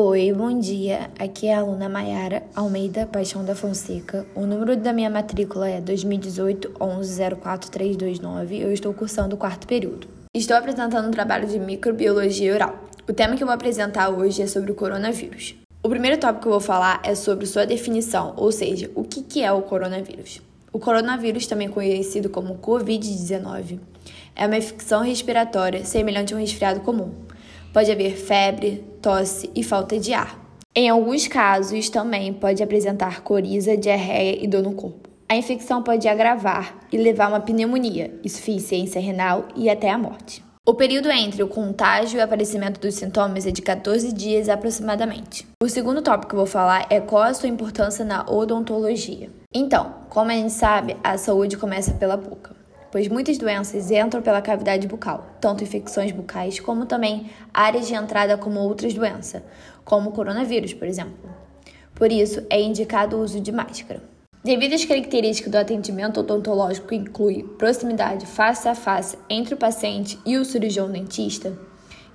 Oi, bom dia. Aqui é a aluna Maiara Almeida Paixão da Fonseca. O número da minha matrícula é 2018 1104329. Eu estou cursando o quarto período. Estou apresentando um trabalho de microbiologia oral. O tema que eu vou apresentar hoje é sobre o coronavírus. O primeiro tópico que eu vou falar é sobre sua definição, ou seja, o que é o coronavírus. O coronavírus, também conhecido como Covid-19, é uma infecção respiratória semelhante a um resfriado comum. Pode haver febre, tosse e falta de ar. Em alguns casos, também pode apresentar coriza, diarreia e dor no corpo. A infecção pode agravar e levar a uma pneumonia, insuficiência renal e até a morte. O período entre o contágio e o aparecimento dos sintomas é de 14 dias aproximadamente. O segundo tópico que eu vou falar é qual a sua importância na odontologia. Então, como a gente sabe, a saúde começa pela boca, pois muitas doenças entram pela cavidade bucal, tanto infecções bucais como também áreas de entrada como outras doenças, como o coronavírus, por exemplo. Por isso, é indicado o uso de máscara. Devido às características do atendimento odontológico que inclui proximidade face a face entre o paciente e o cirurgião dentista,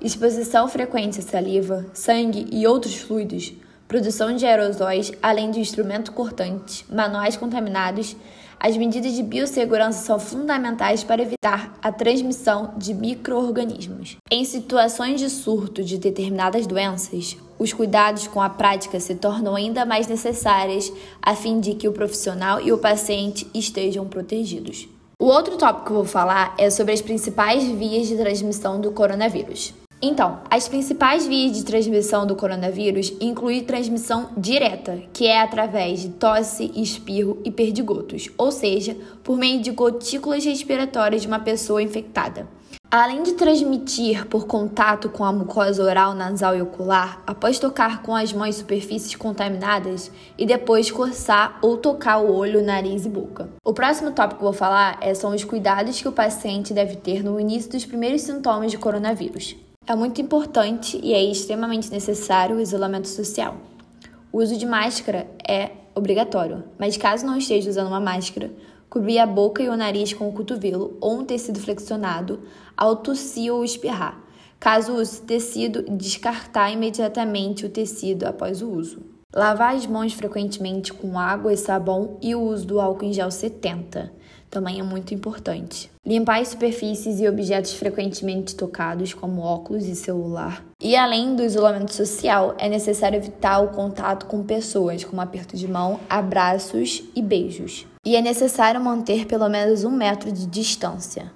exposição frequente à saliva, sangue e outros fluidos, produção de aerosóis, além de instrumentos cortantes, manuais contaminados, as medidas de biossegurança são fundamentais para evitar a transmissão de microorganismos. Em situações de surto de determinadas doenças, os cuidados com a prática se tornam ainda mais necessários a fim de que o profissional e o paciente estejam protegidos. O outro tópico que eu vou falar é sobre as principais vias de transmissão do coronavírus. Então, as principais vias de transmissão do coronavírus incluem transmissão direta, que é através de tosse, espirro e perdigotos, ou seja, por meio de gotículas respiratórias de uma pessoa infectada. Além de transmitir por contato com a mucosa oral, nasal e ocular, após tocar com as mãos superfícies contaminadas e depois coçar ou tocar o olho, nariz e boca. O próximo tópico que vou falar é, são os cuidados que o paciente deve ter no início dos primeiros sintomas de coronavírus. É muito importante e é extremamente necessário o isolamento social. O uso de máscara é obrigatório, mas caso não esteja usando uma máscara, cobrir a boca e o nariz com o cotovelo ou um tecido flexionado ao tossir ou espirrar. Caso use tecido, descartar imediatamente o tecido após o uso. Lavar as mãos frequentemente com água e sabão e o uso do álcool em gel 70 também é muito importante. Limpar as superfícies e objetos frequentemente tocados, como óculos e celular. E além do isolamento social, é necessário evitar o contato com pessoas, como aperto de mão, abraços e beijos. E é necessário manter pelo menos um metro de distância.